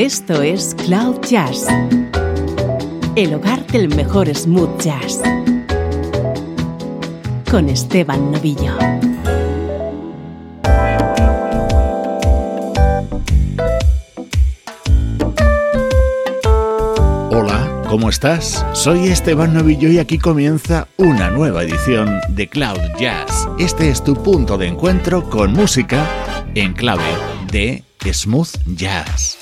Esto es Cloud Jazz, el hogar del mejor smooth jazz, con Esteban Novillo. Hola, ¿cómo estás? Soy Esteban Novillo y aquí comienza una nueva edición de Cloud Jazz. Este es tu punto de encuentro con música en clave de smooth jazz.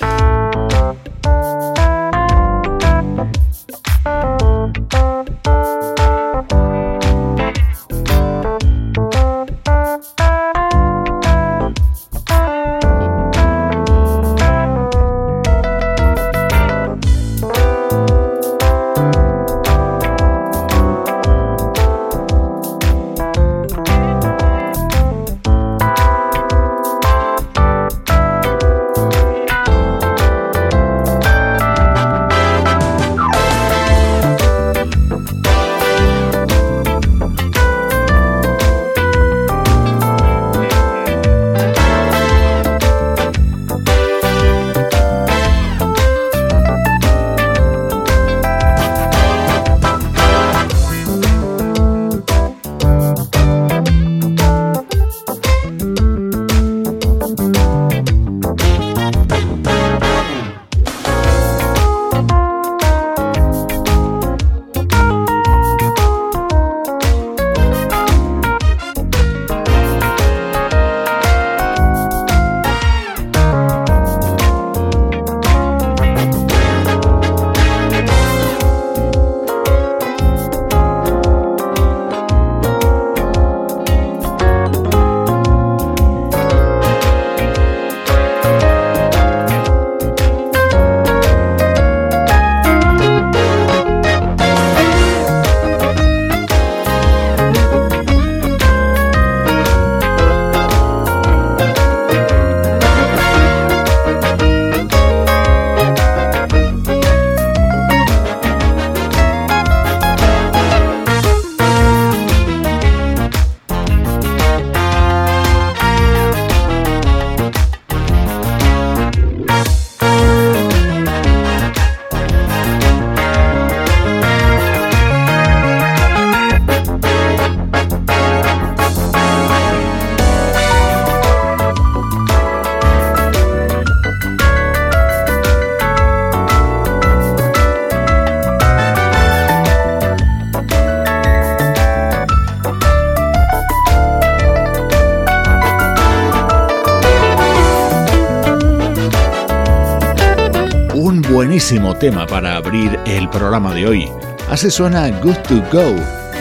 Tema para abrir el programa de hoy. Así suena Good to Go,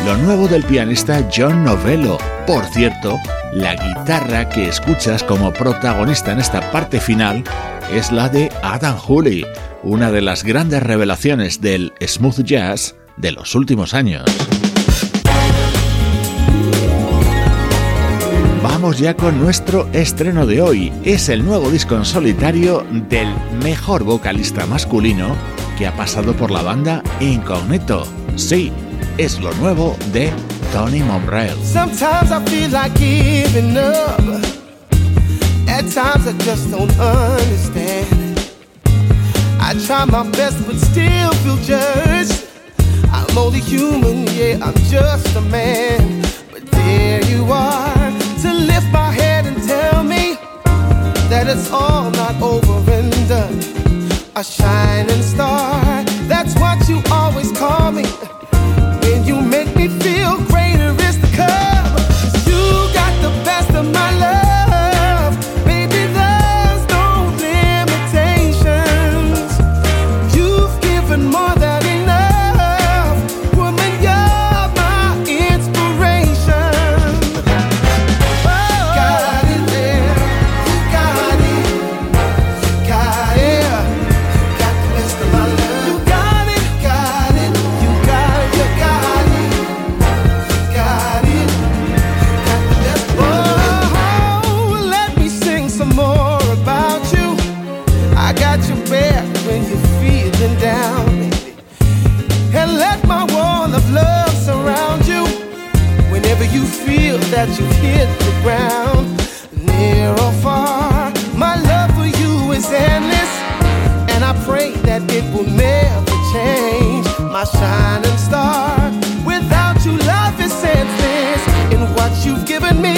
lo nuevo del pianista John Novello. Por cierto, la guitarra que escuchas como protagonista en esta parte final es la de Adam Hooley, una de las grandes revelaciones del smooth jazz de los últimos años. Ya con nuestro estreno de hoy. Es el nuevo disco en solitario del mejor vocalista masculino que ha pasado por la banda Incognito. Sí, es lo nuevo de Tony Monreal. Sometimes I feel like giving up. At times I just don't understand. I try my best but still feel. I'm only human, yeah, I'm just a man. But there you are that it's all not over and done a shining star. That's what you always call me. When you make me feel ground, near or far. My love for you is endless, and I pray that it will never change. My shining star, without you, love is senseless. In what you've given me,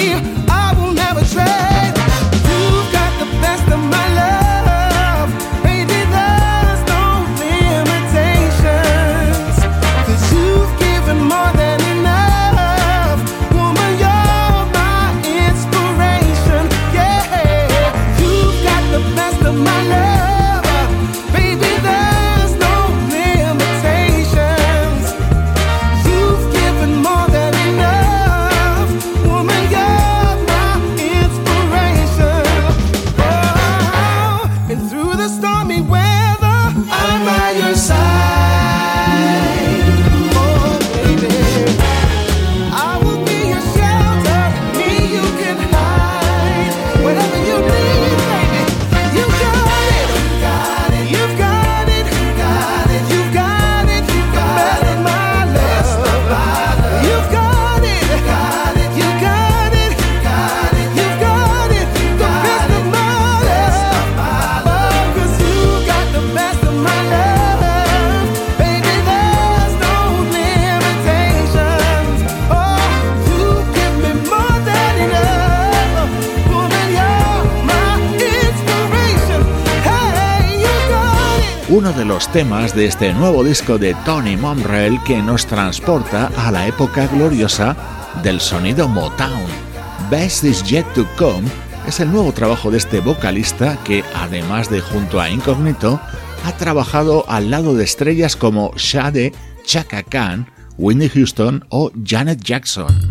temas de este nuevo disco de Tony Monrell que nos transporta a la época gloriosa del sonido Motown. Best is Yet to Come es el nuevo trabajo de este vocalista que, además de junto a Incognito, ha trabajado al lado de estrellas como Shade, Chaka Khan, Whitney Houston o Janet Jackson.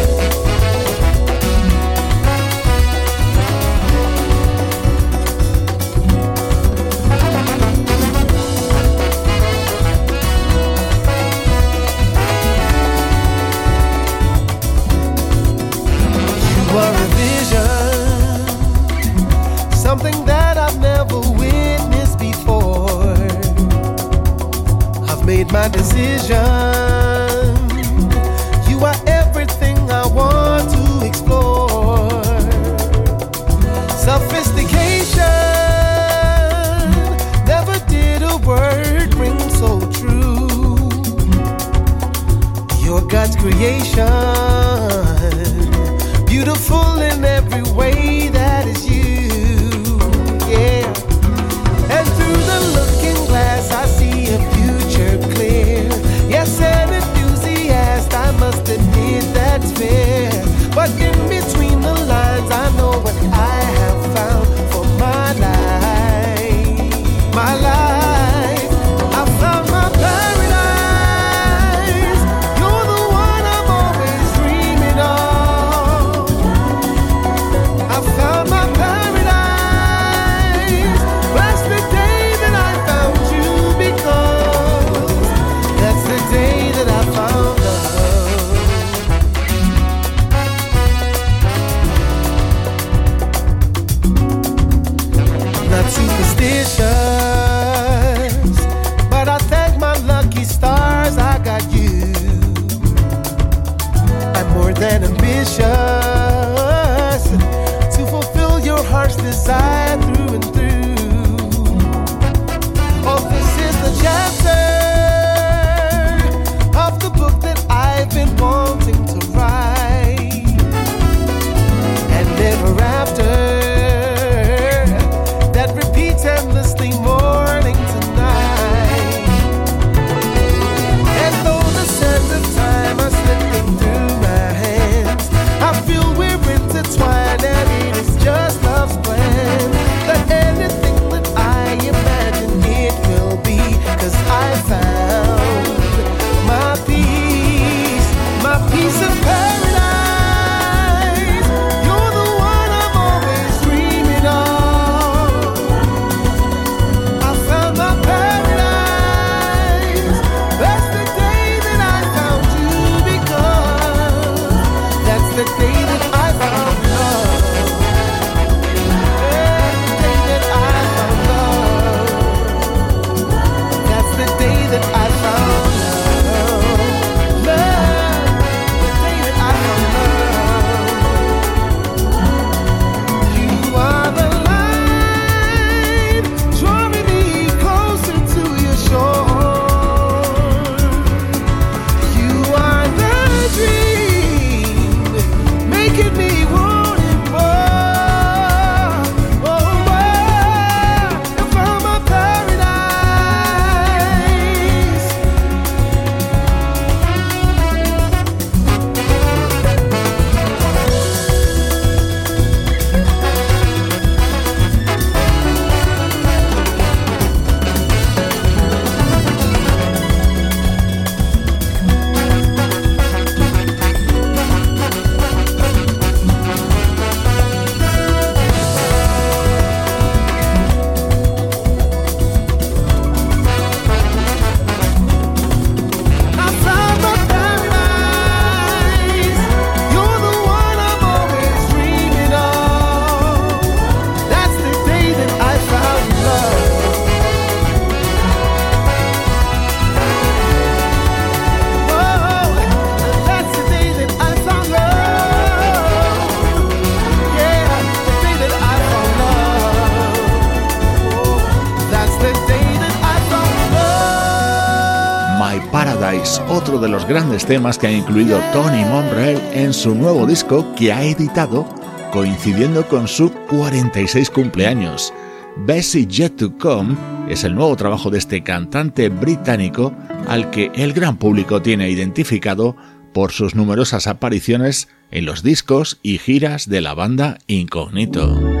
De los grandes temas que ha incluido Tony Monreal en su nuevo disco que ha editado coincidiendo con su 46 cumpleaños. Bessie Yet to Come es el nuevo trabajo de este cantante británico al que el gran público tiene identificado por sus numerosas apariciones en los discos y giras de la banda Incognito.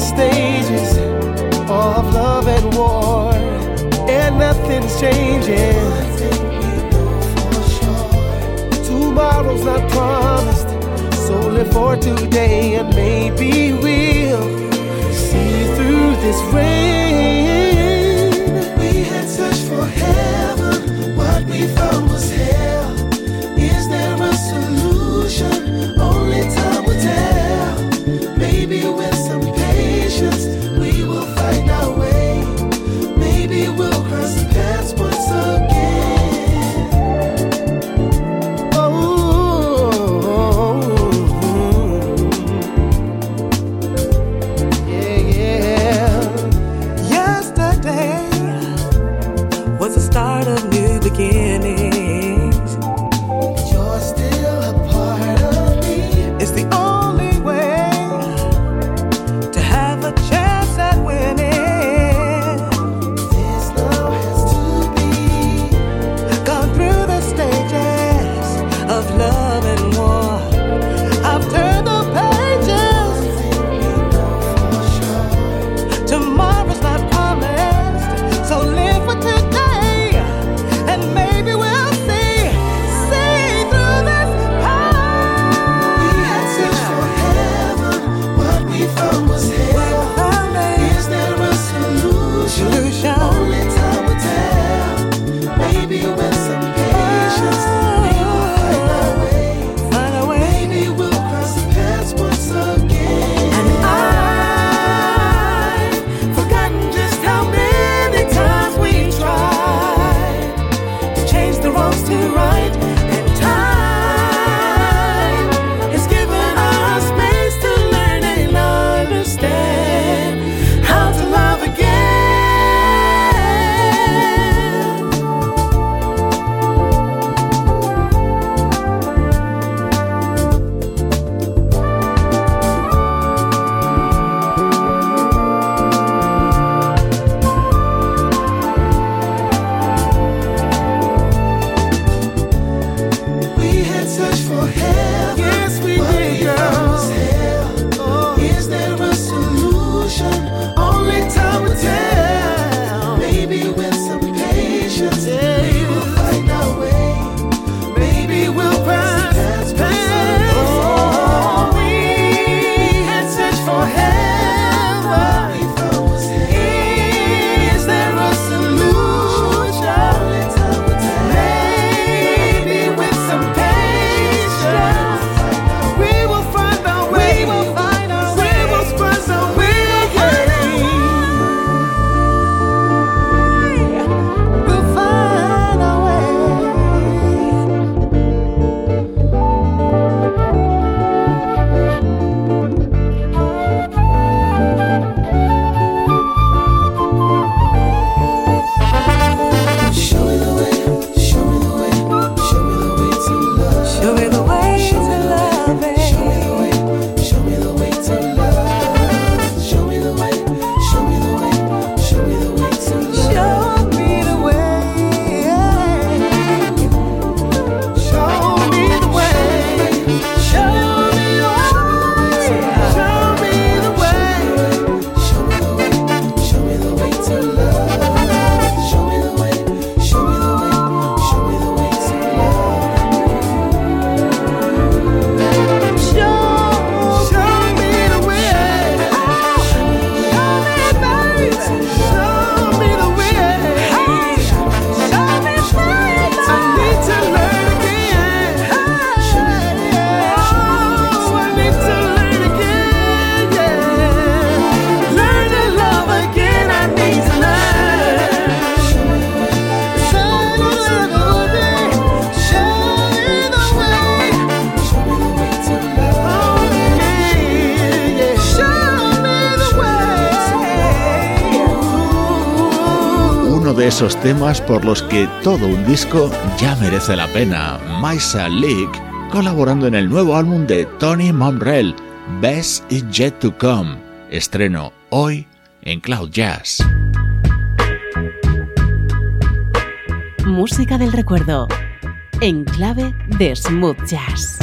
stages of love and war, and nothing's changing. Tomorrow's not promised, so live for today, and maybe we'll see through this rain. We had searched for heaven, what we found was hell. Is there a solution? Only time will tell. Temas por los que todo un disco ya merece la pena. Maisa Leak colaborando en el nuevo álbum de Tony Monrell, Best is Yet to Come, estreno hoy en Cloud Jazz. Música del recuerdo, en clave de smooth jazz.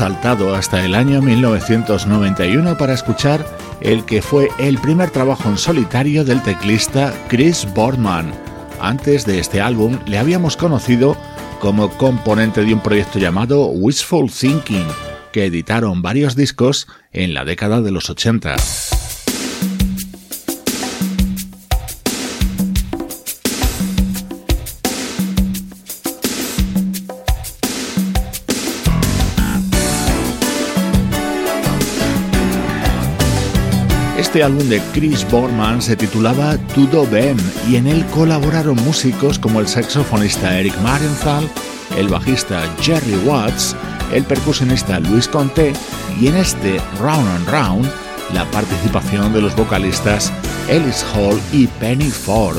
Hasta el año 1991 para escuchar el que fue el primer trabajo en solitario del teclista Chris Boardman. Antes de este álbum le habíamos conocido como componente de un proyecto llamado Wishful Thinking, que editaron varios discos en la década de los 80. Este álbum de Chris Borman se titulaba Tudo Bem y en él colaboraron músicos como el saxofonista Eric Marienthal, el bajista Jerry Watts, el percusionista Luis Conté y en este Round and Round la participación de los vocalistas Ellis Hall y Penny Ford.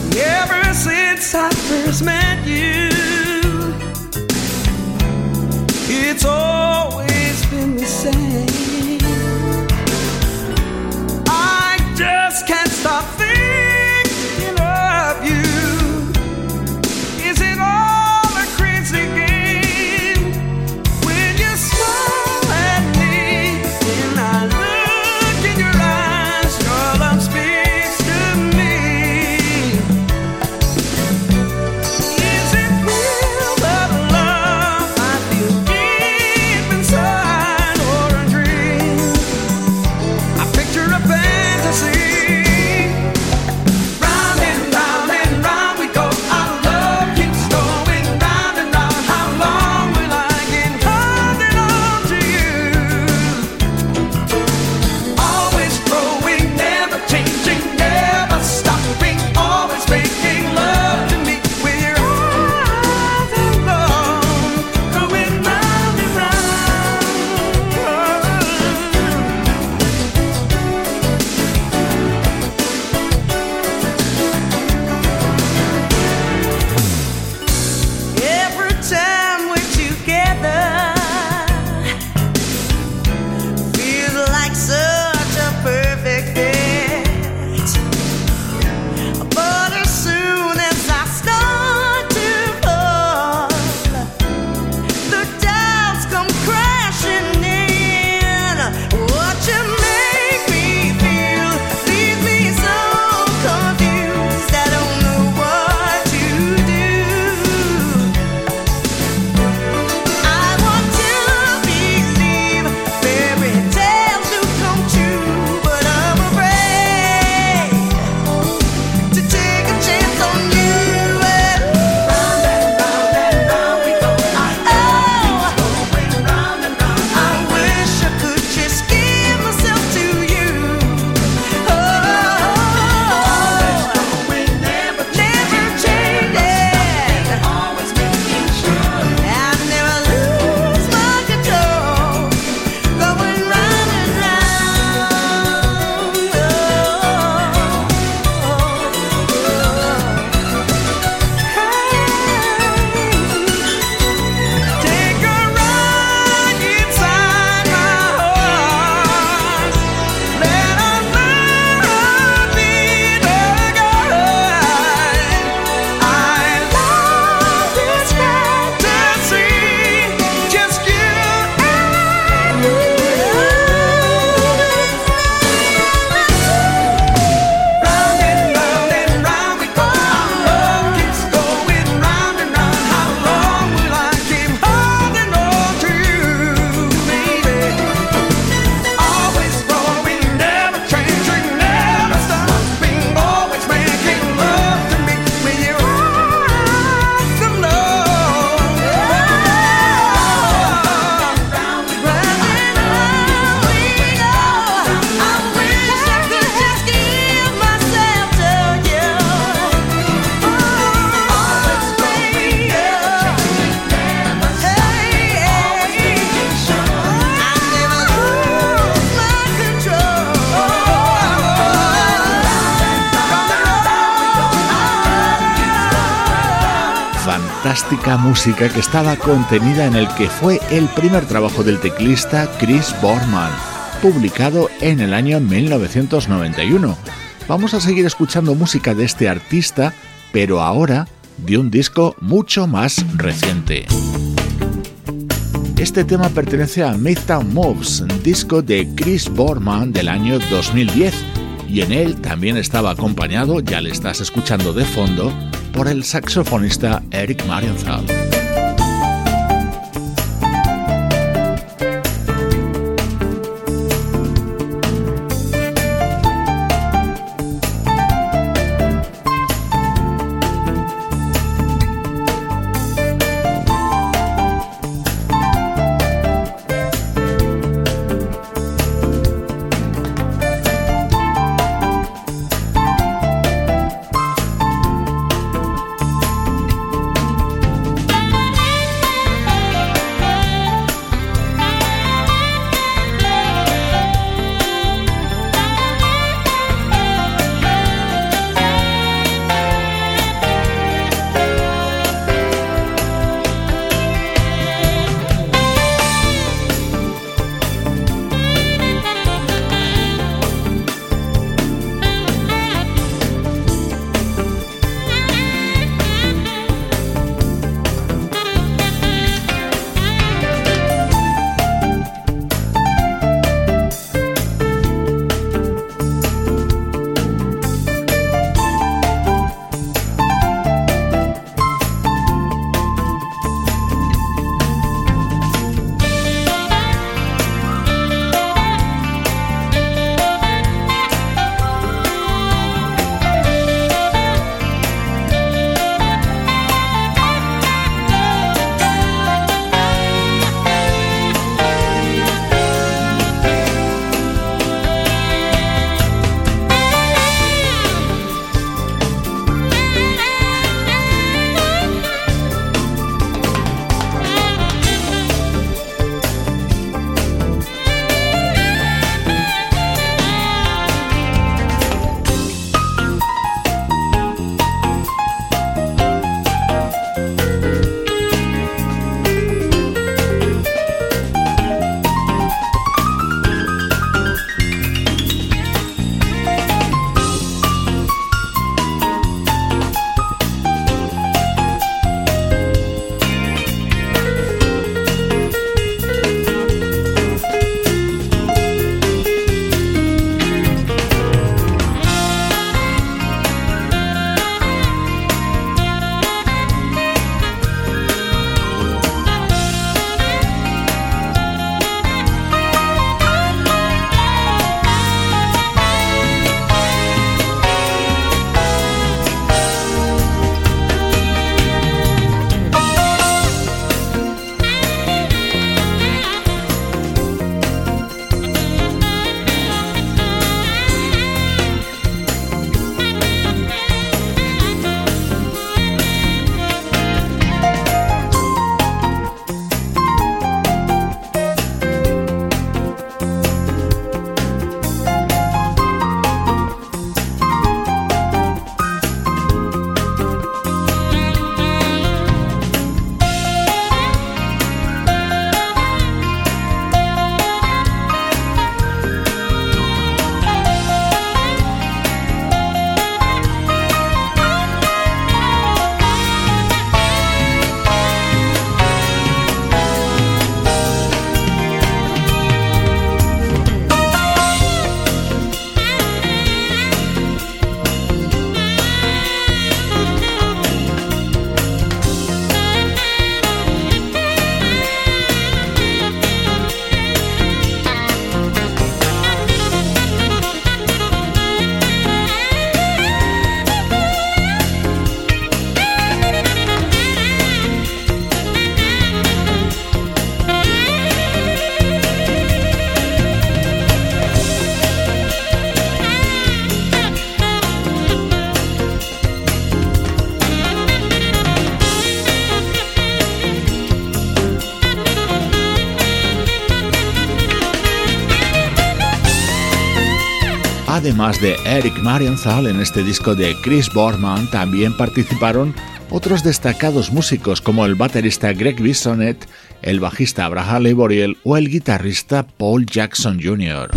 Música que estaba contenida en el que fue el primer trabajo del teclista Chris Borman, publicado en el año 1991. Vamos a seguir escuchando música de este artista, pero ahora de un disco mucho más reciente. Este tema pertenece a Midtown Moves, disco de Chris Borman del año 2010, y en él también estaba acompañado, ya le estás escuchando de fondo, por el saxofonista Eric Marienthal. Además de Eric Marienthal en este disco de Chris Borman, también participaron otros destacados músicos como el baterista Greg Bisonet, el bajista Abraham Leboriel o el guitarrista Paul Jackson Jr.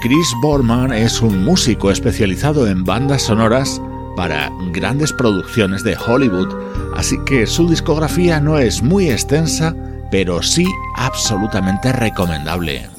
Chris Borman es un músico especializado en bandas sonoras para grandes producciones de Hollywood, así que su discografía no es muy extensa, pero sí absolutamente recomendable.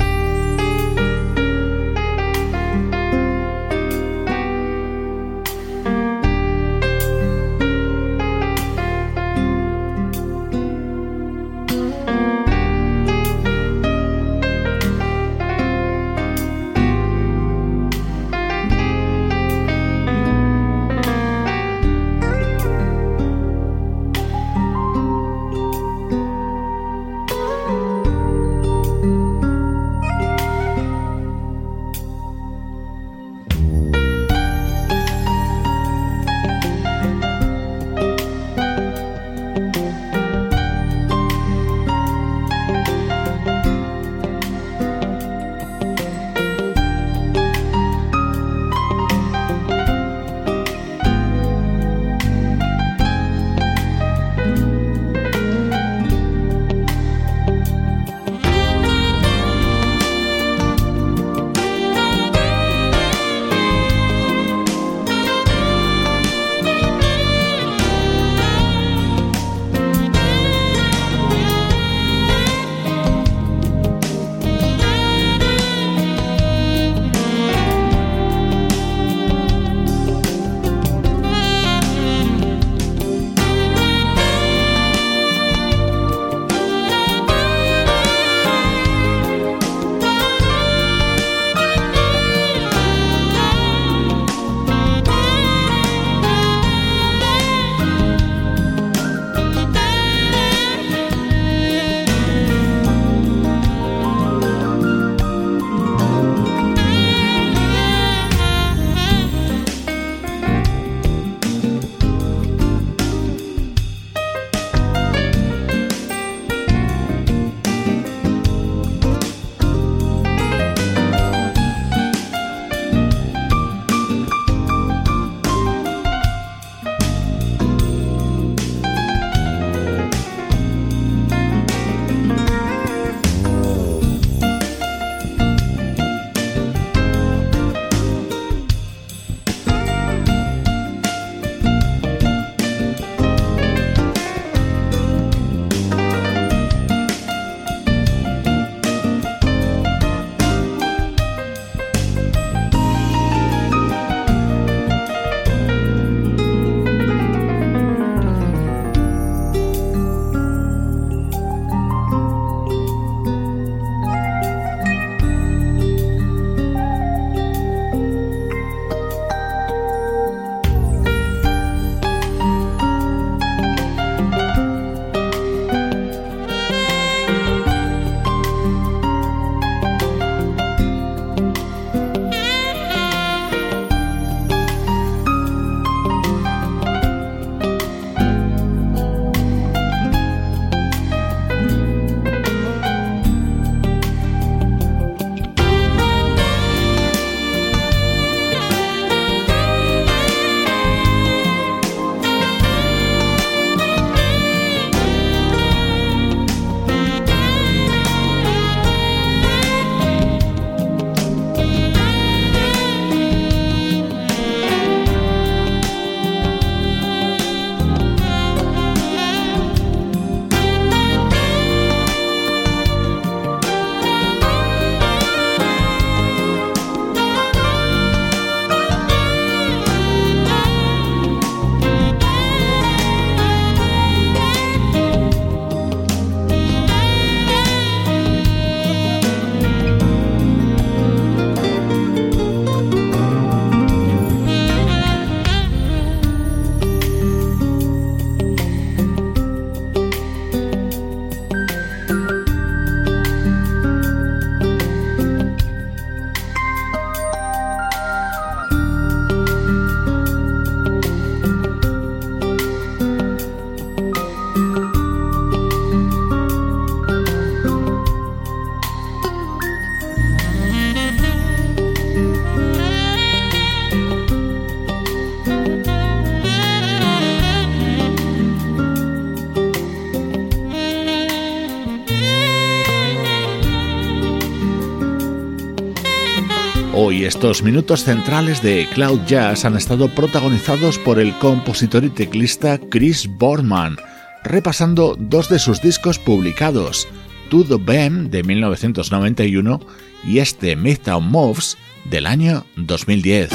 Estos minutos centrales de Cloud Jazz han estado protagonizados por el compositor y teclista Chris Borman, repasando dos de sus discos publicados, To the Bam de 1991 y este Midtown Moves del año 2010.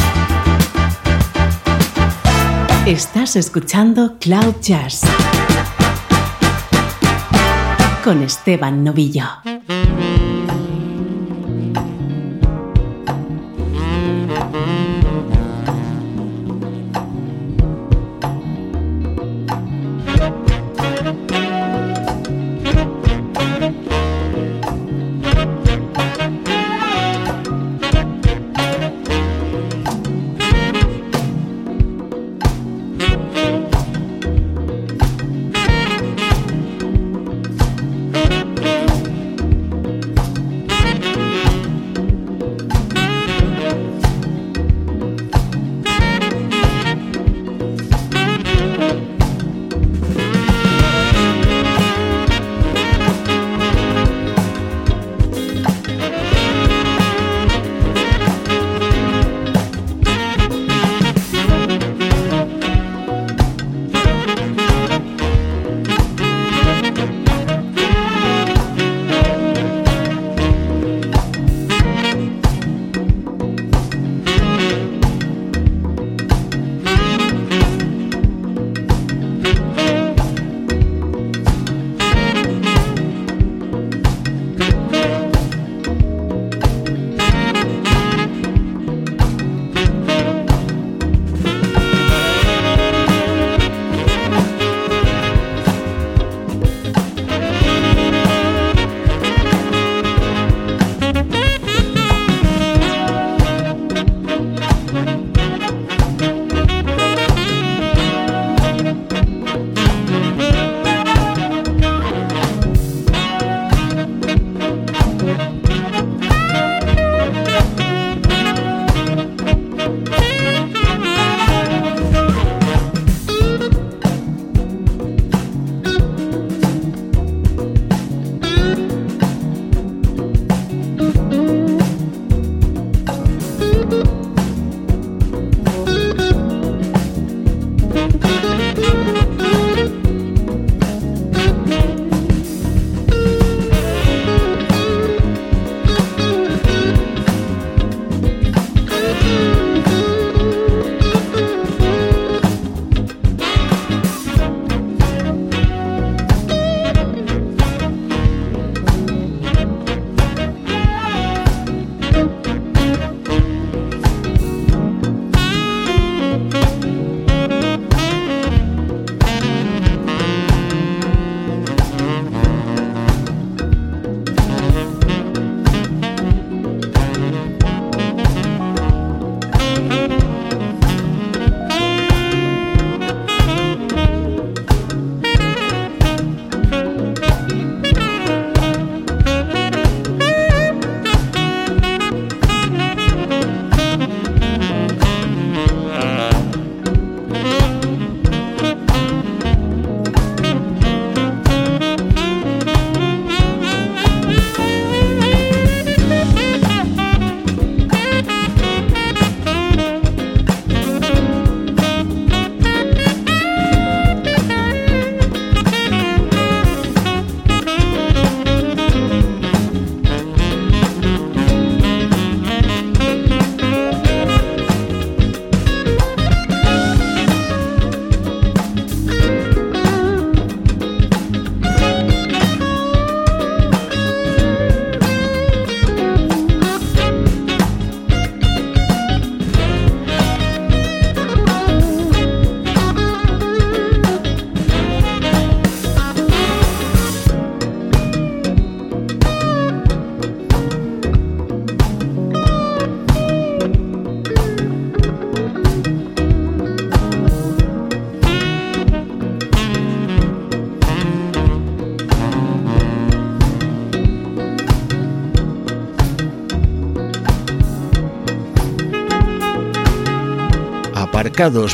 Estás escuchando Cloud Jazz con Esteban Novillo.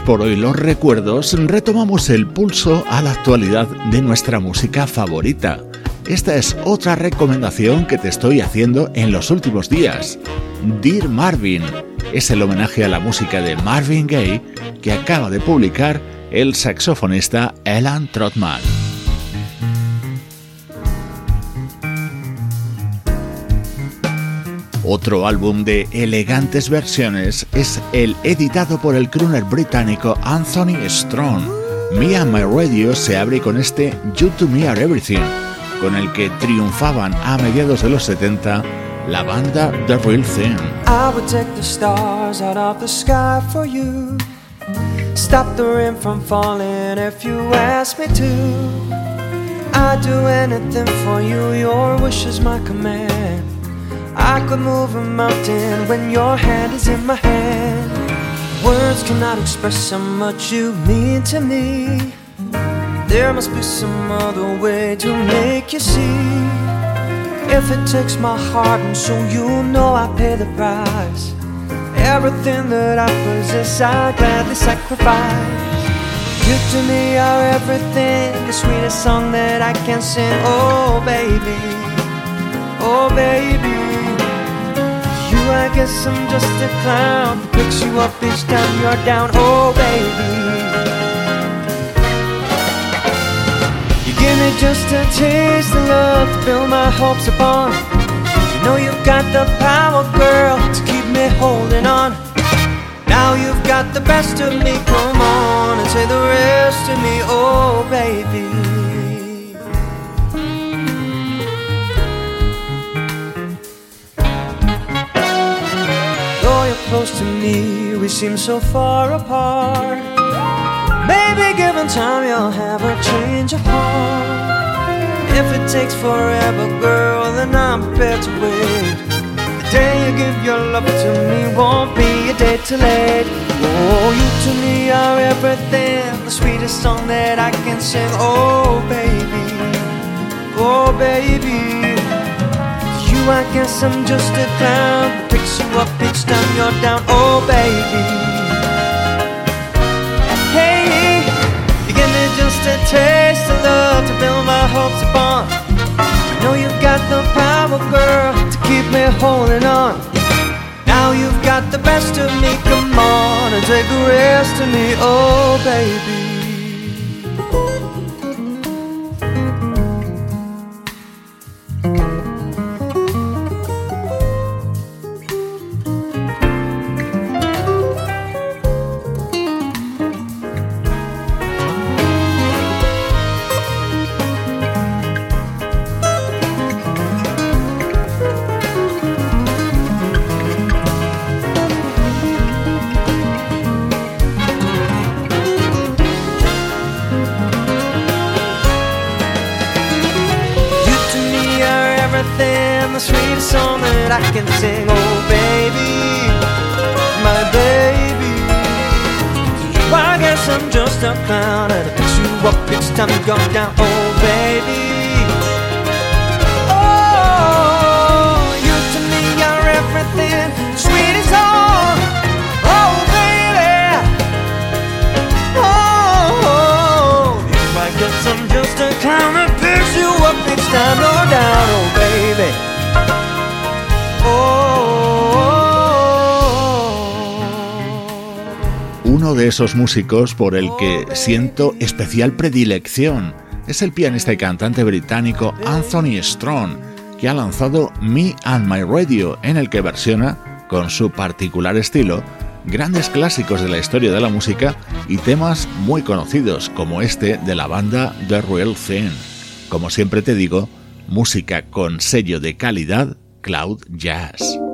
Por hoy los recuerdos, retomamos el pulso a la actualidad de nuestra música favorita. esta es otra recomendación que te estoy haciendo en los últimos días. Dear Marvin es el homenaje a la música de Marvin Gaye que acaba de publicar el saxofonista Alan Trotman. Otro álbum de elegantes versiones es el editado por el crooner británico Anthony Strong. Me and My Radio se abre con este You to Me Are Everything, con el que triunfaban a mediados de los 70 la banda The Real Thing. I would take the stars out of the sky for you. Stop the rain from falling if you ask me to. I'd do anything for you, your wish is my command. I could move a mountain when your hand is in my hand. Words cannot express how much you mean to me. There must be some other way to make you see. If it takes my heart and soul, you know I pay the price. Everything that I possess, I gladly sacrifice. You to me are everything, the sweetest song that I can sing. Oh, baby, oh, baby. I guess I'm just a clown who picks you up each time you're down. Oh, baby. You give me just a taste of love to build my hopes upon. You know you've got the power, girl, to keep me holding on. Now you've got the best of me, come on and say the rest of me, oh, baby. Close to me, we seem so far apart. Maybe given time, you'll have a change of heart. If it takes forever, girl, then I'm prepared to wait. The day you give your love to me won't be a day too late. Oh, you to me are everything, the sweetest song that I can sing. Oh, baby, oh, baby. You, I guess I'm just a clown holding on. Now you've got the best of me, come on and take the rest of me, oh, baby. Time you go down, esos músicos por el que siento especial predilección es el pianista y cantante británico Anthony Strong, que ha lanzado Me and My Radio, en el que versiona, con su particular estilo, grandes clásicos de la historia de la música y temas muy conocidos como este de la banda The Real Thing. Como siempre te digo, música con sello de calidad Cloud Jazz.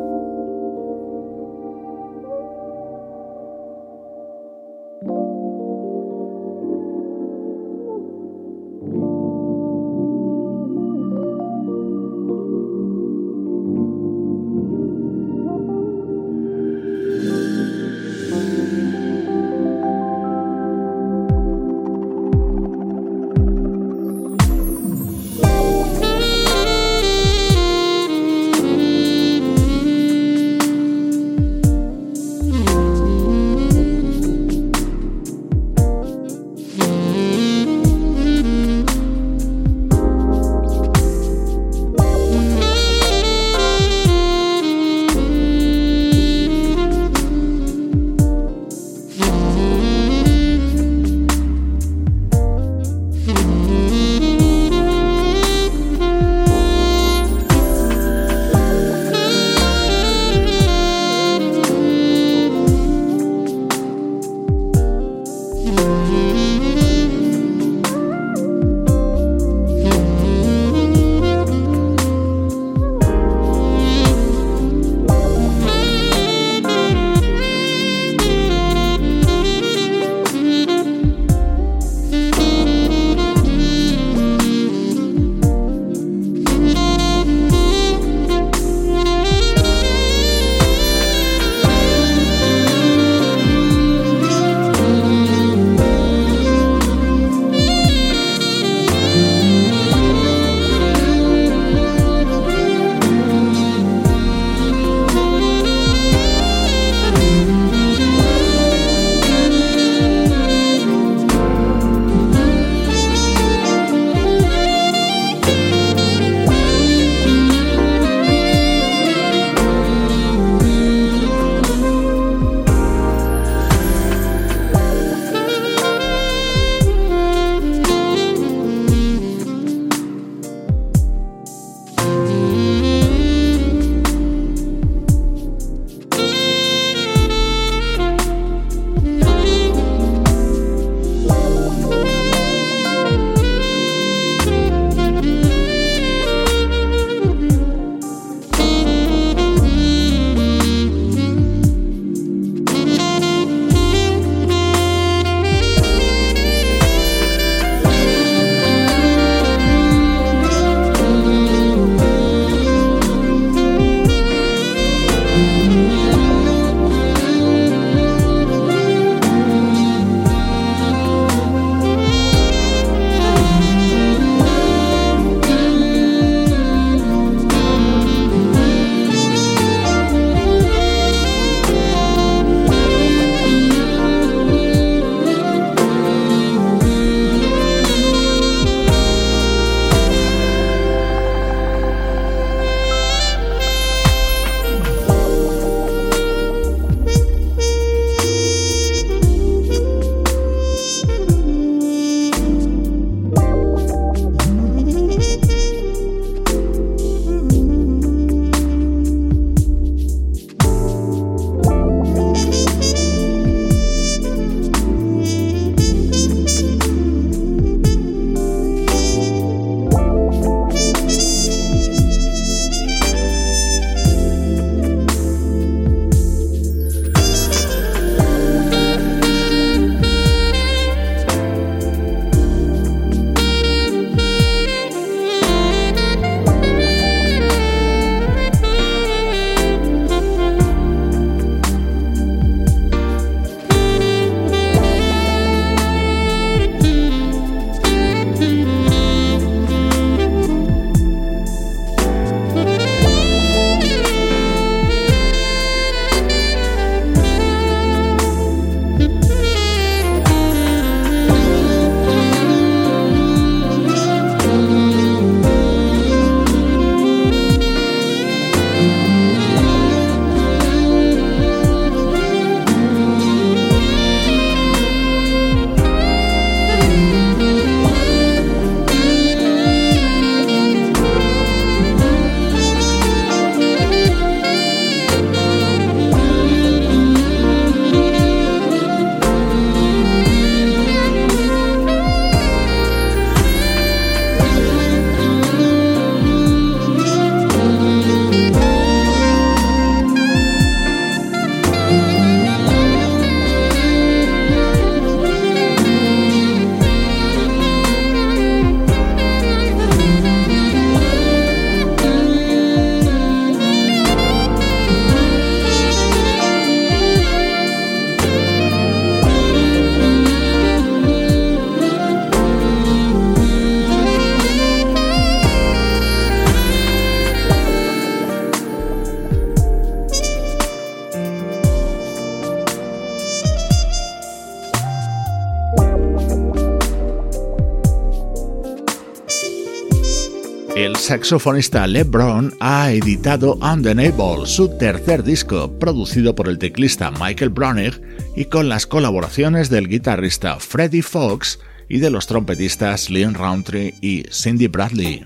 Saxofonista LeBron ha editado Undeniable, su tercer disco, producido por el teclista Michael Browning y con las colaboraciones del guitarrista Freddie Fox y de los trompetistas Lynn Roundtree y Cindy Bradley.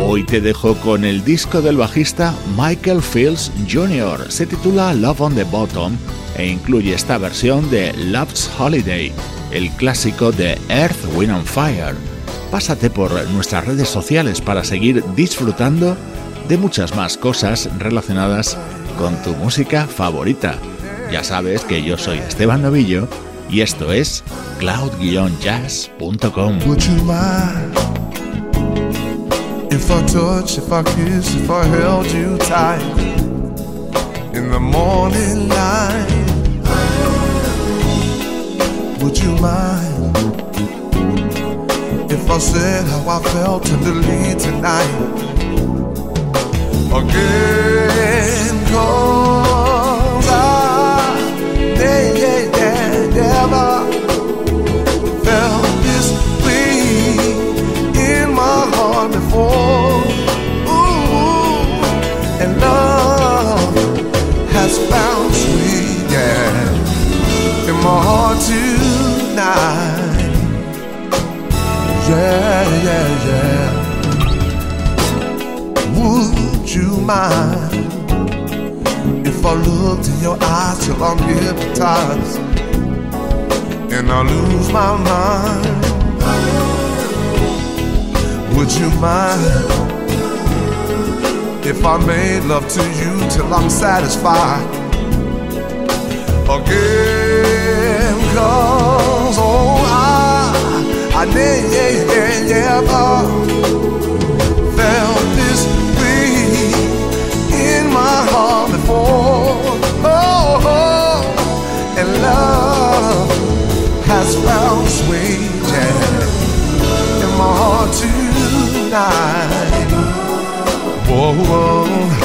Hoy te dejo con el disco del bajista Michael Fields Jr. Se titula Love on the Bottom e incluye esta versión de Love's Holiday, el clásico de Earth, Wind and Fire pásate por nuestras redes sociales para seguir disfrutando de muchas más cosas relacionadas con tu música favorita. Ya sabes que yo soy Esteban Novillo y esto es cloud-jazz.com. if I said how I felt tenderly tonight again cause I never Mind if I looked in your eyes till I'm hypnotized and I lose my mind? Would you mind if I made love to you till I'm satisfied? Again, cause oh, I I never has found its in my heart tonight. Whoa, whoa.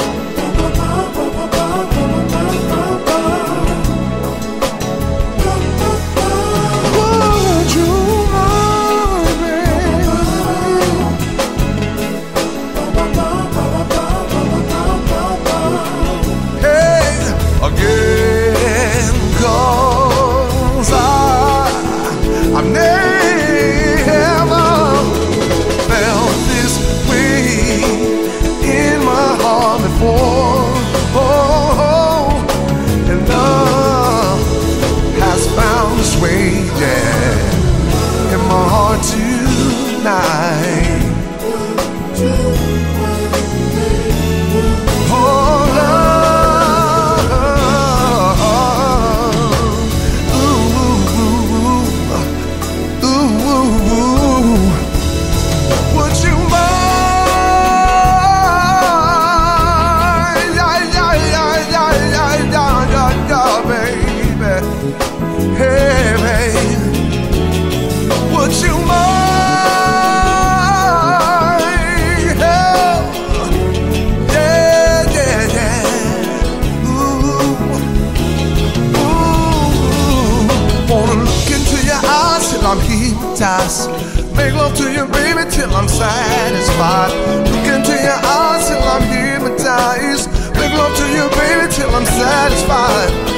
night. I'm satisfied. Look into your eyes till I'm hypnotized. Make love to you, baby, till I'm satisfied.